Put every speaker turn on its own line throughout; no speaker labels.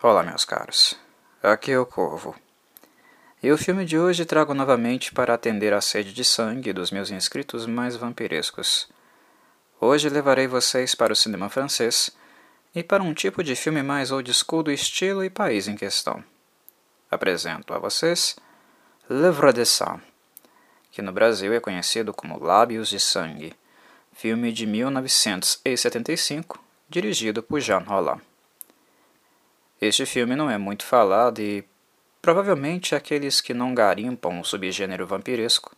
Olá, meus caros. Aqui é o Corvo. E o filme de hoje trago novamente para atender à sede de sangue dos meus inscritos mais vampirescos. Hoje levarei vocês para o cinema francês e para um tipo de filme mais old school do estilo e país em questão. Apresento a vocês L'Œuvre de Sang, que no Brasil é conhecido como Lábios de Sangue, filme de 1975, dirigido por Jean Roland. Este filme não é muito falado e provavelmente aqueles que não garimpam o subgênero vampiresco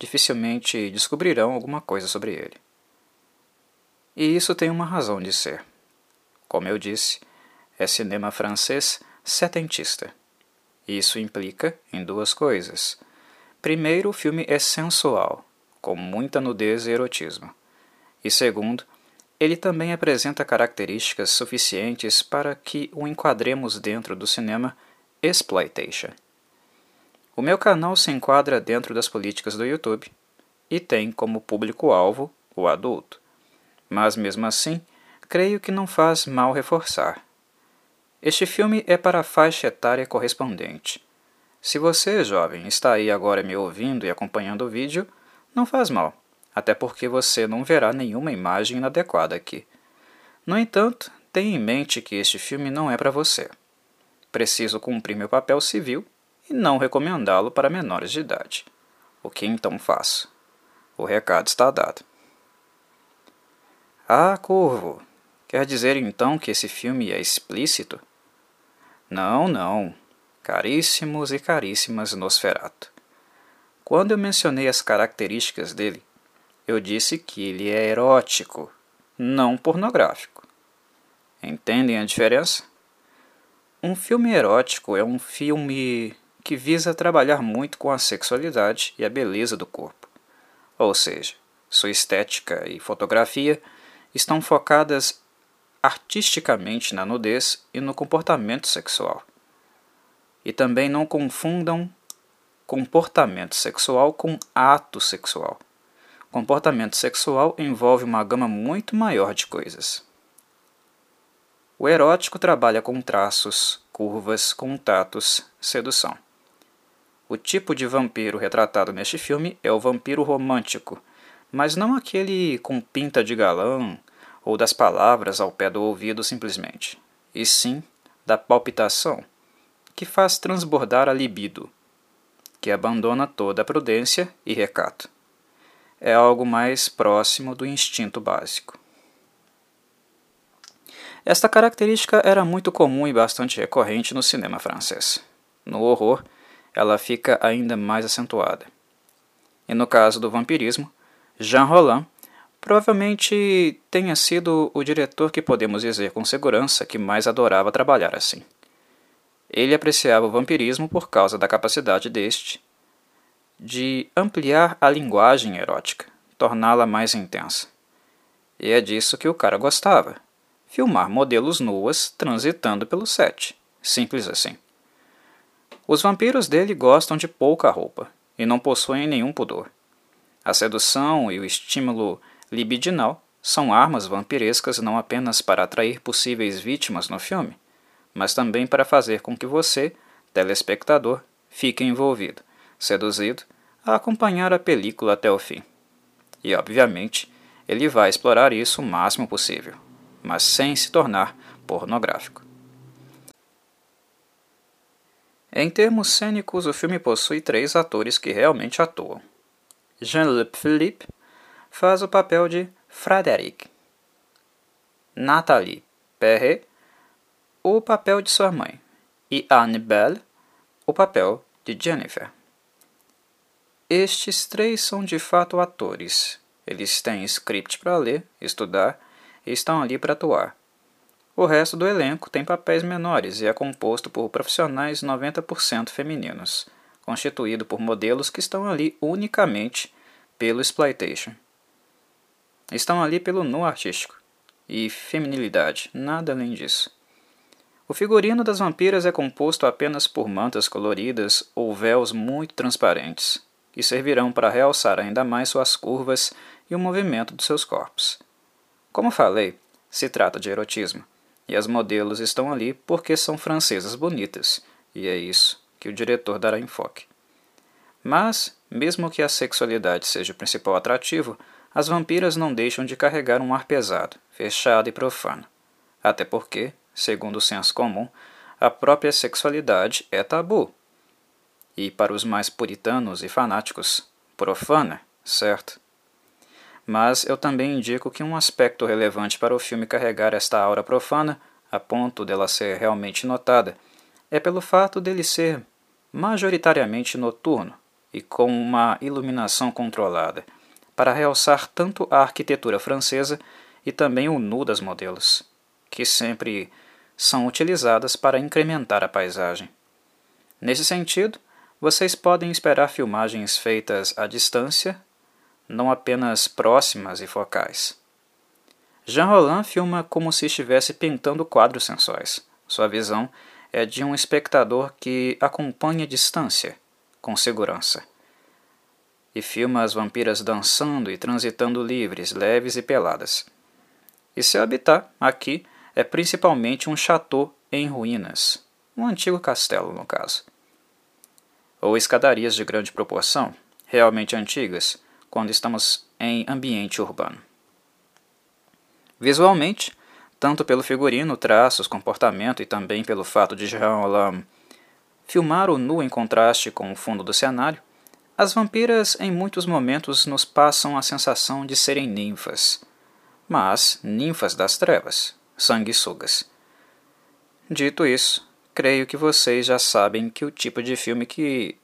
dificilmente descobrirão alguma coisa sobre ele. E isso tem uma razão de ser. Como eu disse, é cinema francês setentista. Isso implica em duas coisas. Primeiro, o filme é sensual, com muita nudez e erotismo. E segundo, ele também apresenta características suficientes para que o enquadremos dentro do cinema exploitation. O meu canal se enquadra dentro das políticas do YouTube e tem como público-alvo o adulto. Mas mesmo assim, creio que não faz mal reforçar. Este filme é para a faixa etária correspondente. Se você, jovem, está aí agora me ouvindo e acompanhando o vídeo, não faz mal até porque você não verá nenhuma imagem inadequada aqui. No entanto, tenha em mente que este filme não é para você. Preciso cumprir meu papel civil e não recomendá-lo para menores de idade. O que então faço? O recado está dado. Ah, Corvo, quer dizer então que esse filme é explícito? Não, não, caríssimos e caríssimas Nosferato. Quando eu mencionei as características dele, eu disse que ele é erótico, não pornográfico. Entendem a diferença? Um filme erótico é um filme que visa trabalhar muito com a sexualidade e a beleza do corpo. Ou seja, sua estética e fotografia estão focadas artisticamente na nudez e no comportamento sexual. E também não confundam comportamento sexual com ato sexual. Comportamento sexual envolve uma gama muito maior de coisas. O erótico trabalha com traços, curvas, contatos, sedução. O tipo de vampiro retratado neste filme é o vampiro romântico, mas não aquele com pinta de galã ou das palavras ao pé do ouvido simplesmente, e sim da palpitação, que faz transbordar a libido, que abandona toda a prudência e recato é algo mais próximo do instinto básico. Esta característica era muito comum e bastante recorrente no cinema francês. No horror, ela fica ainda mais acentuada. E no caso do vampirismo, Jean Roland provavelmente tenha sido o diretor que podemos dizer com segurança que mais adorava trabalhar assim. Ele apreciava o vampirismo por causa da capacidade deste de ampliar a linguagem erótica, torná-la mais intensa. E é disso que o cara gostava: filmar modelos nuas transitando pelo set. Simples assim. Os vampiros dele gostam de pouca roupa e não possuem nenhum pudor. A sedução e o estímulo libidinal são armas vampirescas não apenas para atrair possíveis vítimas no filme, mas também para fazer com que você, telespectador, fique envolvido seduzido, a acompanhar a película até o fim. E, obviamente, ele vai explorar isso o máximo possível, mas sem se tornar pornográfico. Em termos cênicos, o filme possui três atores que realmente atuam. Jean-Luc Philippe faz o papel de Frederic. Nathalie Perret, o papel de sua mãe. E Anne Bell, o papel de Jennifer. Estes três são de fato atores. Eles têm script para ler, estudar e estão ali para atuar. O resto do elenco tem papéis menores e é composto por profissionais 90% femininos, constituído por modelos que estão ali unicamente pelo exploitation. Estão ali pelo nu artístico e feminilidade, nada além disso. O figurino das vampiras é composto apenas por mantas coloridas ou véus muito transparentes que servirão para realçar ainda mais suas curvas e o movimento de seus corpos. Como falei, se trata de erotismo, e as modelos estão ali porque são francesas bonitas, e é isso que o diretor dará enfoque. Mas, mesmo que a sexualidade seja o principal atrativo, as vampiras não deixam de carregar um ar pesado, fechado e profano. Até porque, segundo o senso comum, a própria sexualidade é tabu. E para os mais puritanos e fanáticos, profana, certo? Mas eu também indico que um aspecto relevante para o filme carregar esta aura profana, a ponto dela ser realmente notada, é pelo fato dele ser majoritariamente noturno e com uma iluminação controlada, para realçar tanto a arquitetura francesa e também o nu das modelos, que sempre são utilizadas para incrementar a paisagem. Nesse sentido, vocês podem esperar filmagens feitas à distância, não apenas próximas e focais. Jean Roland filma como se estivesse pintando quadros sensuais. Sua visão é de um espectador que acompanha a distância, com segurança. E filma as vampiras dançando e transitando livres, leves e peladas. E seu habitat, aqui, é principalmente um chateau em ruínas, um antigo castelo, no caso. Ou escadarias de grande proporção, realmente antigas, quando estamos em ambiente urbano. Visualmente, tanto pelo figurino, traços, comportamento e também pelo fato de Jean Roland filmar o nu em contraste com o fundo do cenário, as vampiras em muitos momentos nos passam a sensação de serem ninfas, mas ninfas das trevas, sanguessugas. Dito isso, creio que vocês já sabem que o tipo de filme que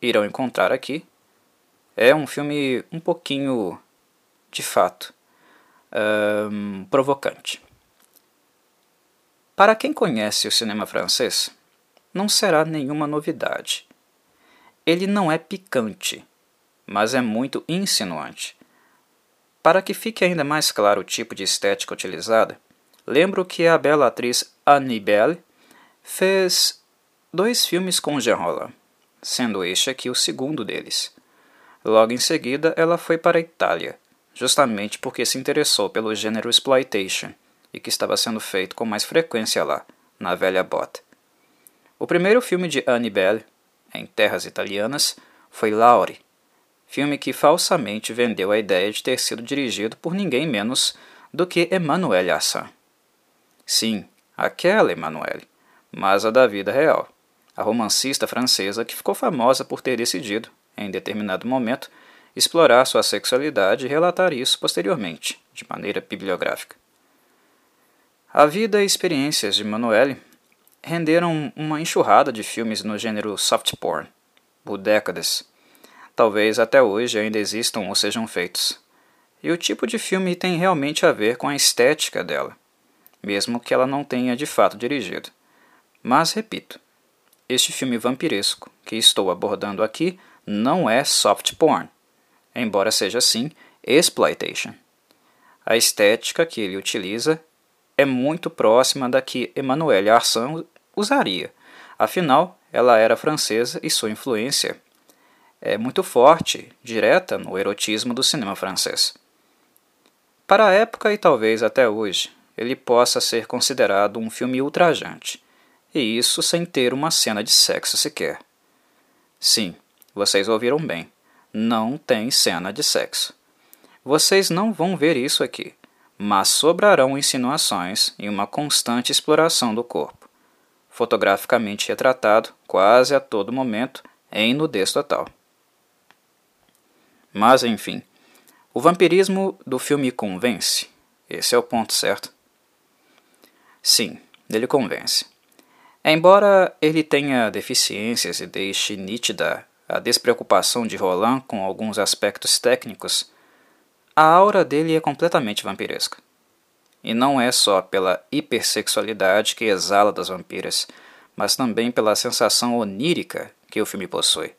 irão encontrar aqui é um filme um pouquinho, de fato, um, provocante. Para quem conhece o cinema francês, não será nenhuma novidade. Ele não é picante, mas é muito insinuante. Para que fique ainda mais claro o tipo de estética utilizada, lembro que a bela atriz Annie Bell fez dois filmes com Jean Roland, sendo este aqui o segundo deles. Logo em seguida, ela foi para a Itália, justamente porque se interessou pelo gênero exploitation e que estava sendo feito com mais frequência lá, na velha bota. O primeiro filme de Annie Bell, em terras italianas, foi Laure, filme que falsamente vendeu a ideia de ter sido dirigido por ninguém menos do que Emmanuelle Assan. Sim, aquela Emmanuelle, mas a da vida real, a romancista francesa que ficou famosa por ter decidido, em determinado momento, explorar sua sexualidade e relatar isso posteriormente, de maneira bibliográfica. A vida e experiências de Manuele renderam uma enxurrada de filmes no gênero soft porn, por décadas. Talvez até hoje ainda existam ou sejam feitos. E o tipo de filme tem realmente a ver com a estética dela, mesmo que ela não tenha de fato dirigido. Mas repito, este filme vampiresco que estou abordando aqui não é soft porn, embora seja sim exploitation. A estética que ele utiliza é muito próxima da que Emmanuelle Arsan usaria. Afinal, ela era francesa e sua influência é muito forte, direta no erotismo do cinema francês. Para a época e talvez até hoje, ele possa ser considerado um filme ultrajante, e isso sem ter uma cena de sexo sequer. Sim, vocês ouviram bem, não tem cena de sexo. Vocês não vão ver isso aqui mas sobrarão insinuações e uma constante exploração do corpo, fotograficamente retratado quase a todo momento em nudez total. Mas enfim, o vampirismo do filme convence? Esse é o ponto certo? Sim, ele convence. Embora ele tenha deficiências e deixe nítida a despreocupação de Roland com alguns aspectos técnicos, a aura dele é completamente vampiresca. E não é só pela hipersexualidade que exala das vampiras, mas também pela sensação onírica que o filme possui.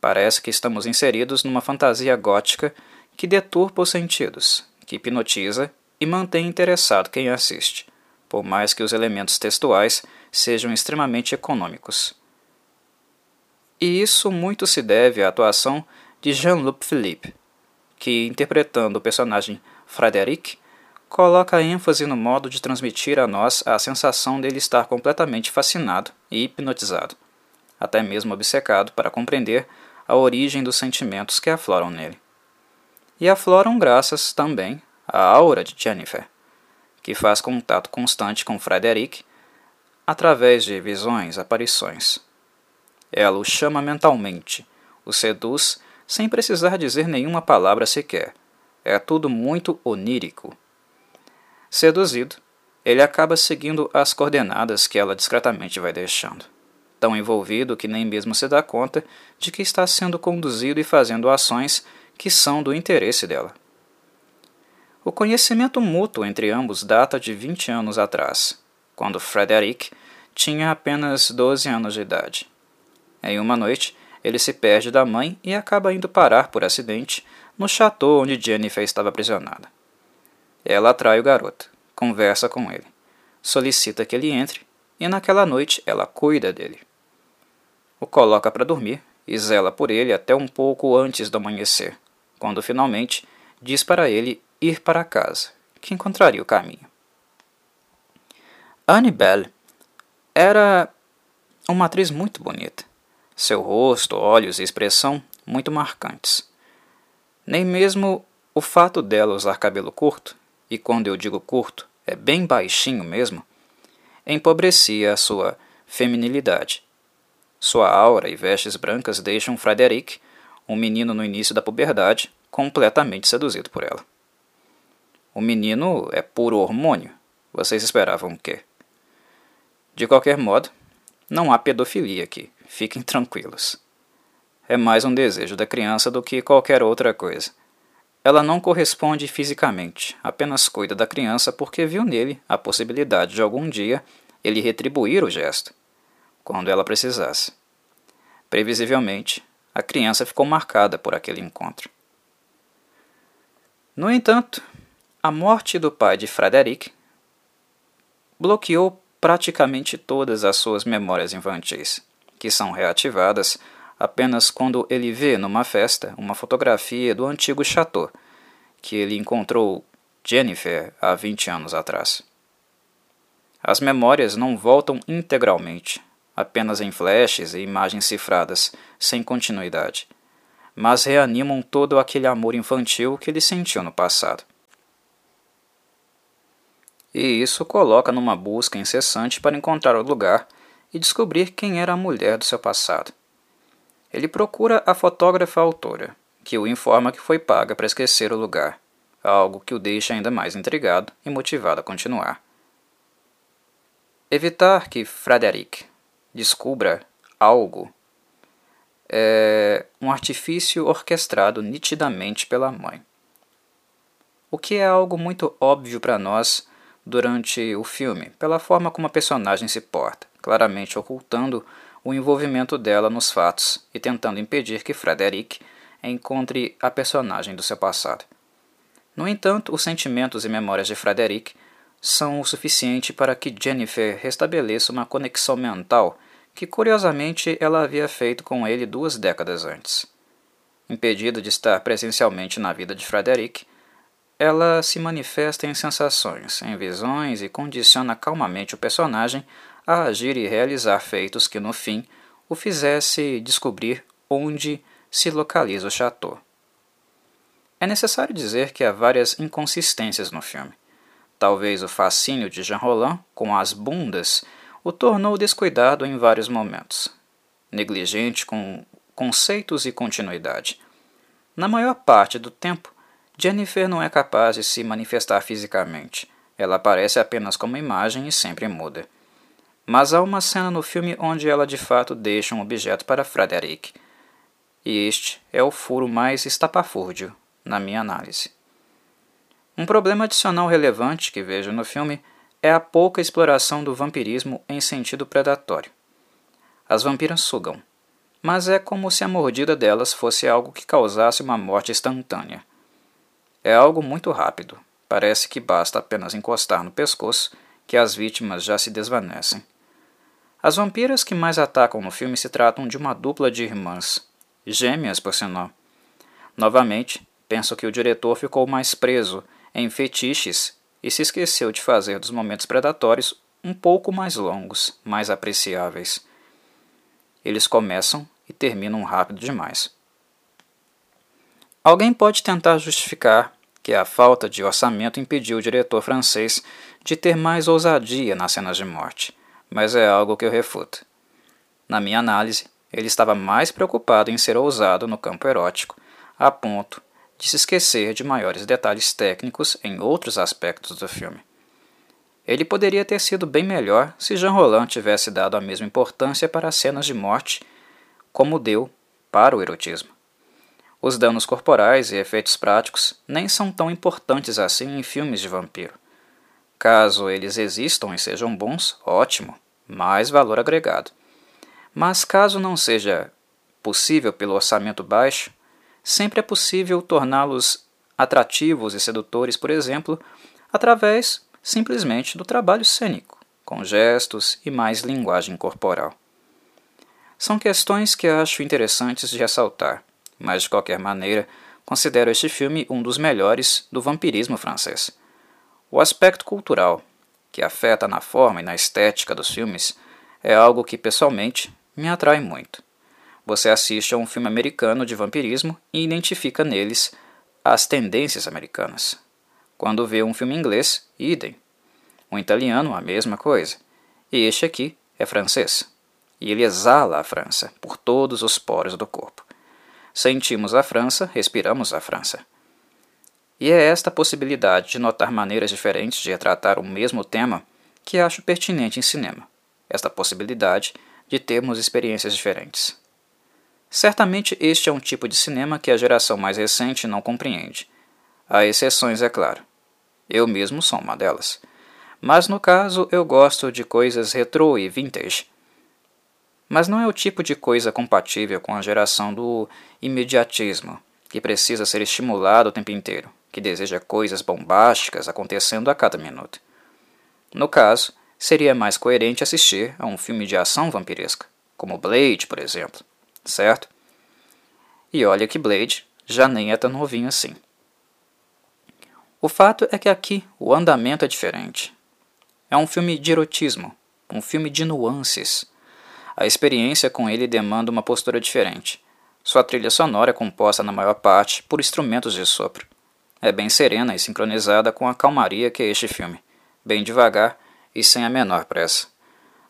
Parece que estamos inseridos numa fantasia gótica que deturpa os sentidos, que hipnotiza e mantém interessado quem assiste, por mais que os elementos textuais sejam extremamente econômicos. E isso muito se deve à atuação de Jean-Luc Philippe, que, interpretando o personagem Frederic, coloca ênfase no modo de transmitir a nós a sensação dele estar completamente fascinado e hipnotizado, até mesmo obcecado para compreender a origem dos sentimentos que afloram nele. E afloram graças também à aura de Jennifer, que faz contato constante com Frederick através de visões, aparições. Ela o chama mentalmente, o seduz sem precisar dizer nenhuma palavra sequer. É tudo muito onírico. Seduzido, ele acaba seguindo as coordenadas que ela discretamente vai deixando, tão envolvido que nem mesmo se dá conta de que está sendo conduzido e fazendo ações que são do interesse dela. O conhecimento mútuo entre ambos data de 20 anos atrás, quando Frederick tinha apenas 12 anos de idade. Em uma noite, ele se perde da mãe e acaba indo parar por acidente no chateau onde Jennifer estava aprisionada. Ela atrai o garoto, conversa com ele, solicita que ele entre e naquela noite ela cuida dele. O coloca para dormir e zela por ele até um pouco antes do amanhecer, quando finalmente diz para ele ir para casa, que encontraria o caminho. Annie Bell era uma atriz muito bonita. Seu rosto, olhos e expressão muito marcantes. Nem mesmo o fato dela usar cabelo curto, e quando eu digo curto, é bem baixinho mesmo, empobrecia a sua feminilidade. Sua aura e vestes brancas deixam Frederick, um menino no início da puberdade, completamente seduzido por ela. O menino é puro hormônio. Vocês esperavam o quê? De qualquer modo, não há pedofilia aqui, fiquem tranquilos. É mais um desejo da criança do que qualquer outra coisa. Ela não corresponde fisicamente, apenas cuida da criança porque viu nele a possibilidade de algum dia ele retribuir o gesto, quando ela precisasse. Previsivelmente, a criança ficou marcada por aquele encontro. No entanto, a morte do pai de Frederick bloqueou praticamente todas as suas memórias infantis, que são reativadas apenas quando ele vê numa festa uma fotografia do antigo chateau que ele encontrou Jennifer há 20 anos atrás. As memórias não voltam integralmente, apenas em flashes e imagens cifradas, sem continuidade, mas reanimam todo aquele amor infantil que ele sentiu no passado e isso coloca numa busca incessante para encontrar o lugar e descobrir quem era a mulher do seu passado. Ele procura a fotógrafa autora, que o informa que foi paga para esquecer o lugar, algo que o deixa ainda mais intrigado e motivado a continuar. Evitar que Frederick descubra algo é um artifício orquestrado nitidamente pela mãe. O que é algo muito óbvio para nós durante o filme, pela forma como a personagem se porta, claramente ocultando o envolvimento dela nos fatos e tentando impedir que Frederick encontre a personagem do seu passado. No entanto, os sentimentos e memórias de Frederick são o suficiente para que Jennifer restabeleça uma conexão mental que curiosamente ela havia feito com ele duas décadas antes. Impedida de estar presencialmente na vida de Frederick, ela se manifesta em sensações, em visões e condiciona calmamente o personagem a agir e realizar feitos que, no fim, o fizesse descobrir onde se localiza o chateau. É necessário dizer que há várias inconsistências no filme. Talvez o fascínio de Jean Roland com as bundas o tornou descuidado em vários momentos, negligente com conceitos e continuidade. Na maior parte do tempo, Jennifer não é capaz de se manifestar fisicamente. Ela aparece apenas como imagem e sempre muda. Mas há uma cena no filme onde ela de fato deixa um objeto para Frederick. E este é o furo mais estapafúrdio, na minha análise. Um problema adicional relevante que vejo no filme é a pouca exploração do vampirismo em sentido predatório. As vampiras sugam, mas é como se a mordida delas fosse algo que causasse uma morte instantânea. É algo muito rápido. Parece que basta apenas encostar no pescoço que as vítimas já se desvanecem. As vampiras que mais atacam no filme se tratam de uma dupla de irmãs, gêmeas por sinal. Novamente, penso que o diretor ficou mais preso em fetiches e se esqueceu de fazer dos momentos predatórios um pouco mais longos, mais apreciáveis. Eles começam e terminam rápido demais. Alguém pode tentar justificar que a falta de orçamento impediu o diretor francês de ter mais ousadia nas cenas de morte, mas é algo que eu refuto. Na minha análise, ele estava mais preocupado em ser ousado no campo erótico, a ponto de se esquecer de maiores detalhes técnicos em outros aspectos do filme. Ele poderia ter sido bem melhor se Jean Roland tivesse dado a mesma importância para as cenas de morte como deu para o erotismo. Os danos corporais e efeitos práticos nem são tão importantes assim em filmes de vampiro. Caso eles existam e sejam bons, ótimo, mais valor agregado. Mas caso não seja possível pelo orçamento baixo, sempre é possível torná-los atrativos e sedutores, por exemplo, através simplesmente do trabalho cênico, com gestos e mais linguagem corporal. São questões que acho interessantes de ressaltar mas de qualquer maneira, considero este filme um dos melhores do vampirismo francês. O aspecto cultural, que afeta na forma e na estética dos filmes, é algo que pessoalmente me atrai muito. Você assiste a um filme americano de vampirismo e identifica neles as tendências americanas. Quando vê um filme inglês, idem. Um italiano, a mesma coisa. E este aqui é francês. E ele exala a França por todos os poros do corpo. Sentimos a França, respiramos a França. E é esta possibilidade de notar maneiras diferentes de retratar o mesmo tema que acho pertinente em cinema. Esta possibilidade de termos experiências diferentes. Certamente este é um tipo de cinema que a geração mais recente não compreende. Há exceções, é claro. Eu mesmo sou uma delas. Mas no caso eu gosto de coisas retrô e vintage, mas não é o tipo de coisa compatível com a geração do imediatismo, que precisa ser estimulado o tempo inteiro, que deseja coisas bombásticas acontecendo a cada minuto. No caso, seria mais coerente assistir a um filme de ação vampiresca, como Blade, por exemplo, certo? E olha que Blade já nem é tão novinho assim. O fato é que aqui o andamento é diferente. É um filme de erotismo, um filme de nuances a experiência com ele demanda uma postura diferente. Sua trilha sonora é composta na maior parte por instrumentos de sopro. É bem serena e sincronizada com a calmaria que é este filme, bem devagar e sem a menor pressa.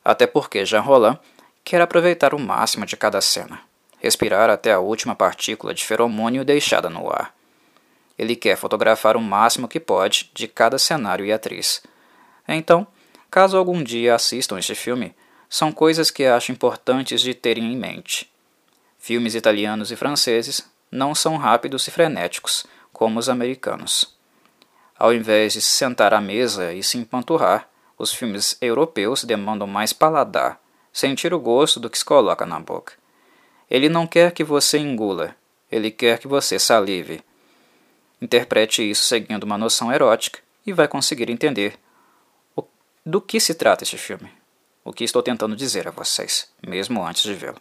Até porque Jean Roland quer aproveitar o máximo de cada cena, respirar até a última partícula de feromônio deixada no ar. Ele quer fotografar o máximo que pode de cada cenário e atriz. Então, caso algum dia assistam este filme, são coisas que acho importantes de terem em mente. Filmes italianos e franceses não são rápidos e frenéticos como os americanos. Ao invés de se sentar à mesa e se empanturrar, os filmes europeus demandam mais paladar, sentir o gosto do que se coloca na boca. Ele não quer que você engula, ele quer que você salive. Interprete isso seguindo uma noção erótica e vai conseguir entender do que se trata este filme o que estou tentando dizer a vocês, mesmo antes de vê-lo.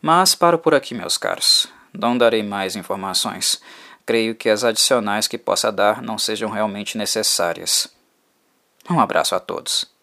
Mas paro por aqui, meus caros. Não darei mais informações. Creio que as adicionais que possa dar não sejam realmente necessárias. Um abraço a todos.